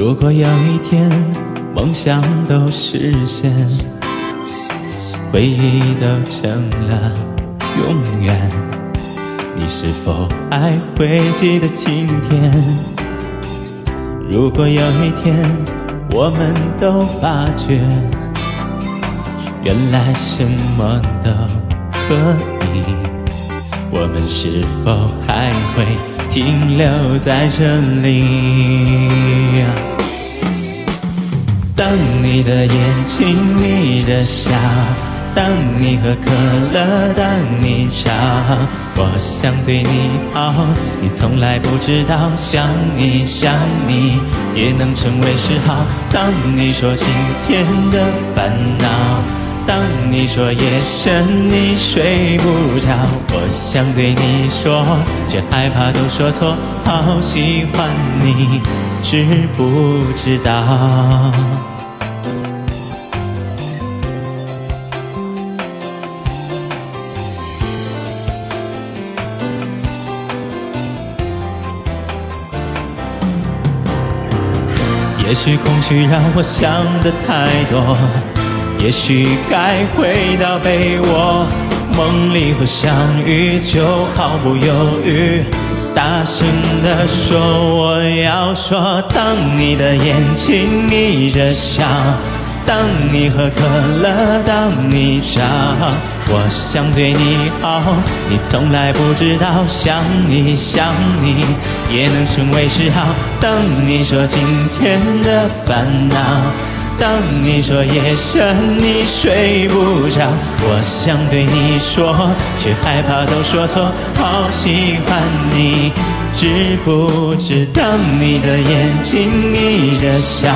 如果有一天梦想都实现，回忆都成了永远，你是否还会记得今天？如果有一天我们都发觉，原来什么都可以，我们是否还会停留在这里？当你的眼睛眯着笑，当你喝可乐，当你吵，我想对你好，你从来不知道，想你想你也能成为嗜好。当你说今天的，当你说夜深你睡不着，我想对你说，却害怕都说错，好喜欢你，知不知道？也许空虚让我想的太多，也许该回到被窝，梦里会相遇，就毫不犹豫，大声地说我要说。当你的眼睛眯着笑，当你喝可乐，当你吵，我想对你好，你从来不知道，想你想你也能成为嗜好。当你说今天的烦恼，当你说夜深你睡不着，我想对你说，却害怕都说错，好喜欢你，知不知道？当你的眼睛眯着笑。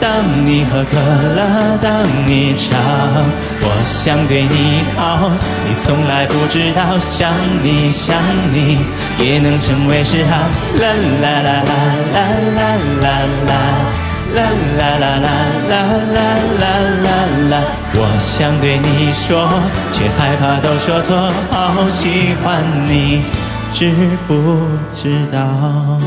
当你喝可乐，当你吵，我想对你好，你从来不知道，想你想你也能成为嗜好。啦啦啦啦啦啦啦啦，啦啦啦啦啦啦啦啦啦，我想对你说，却害怕都说错，好喜欢你，知不知道？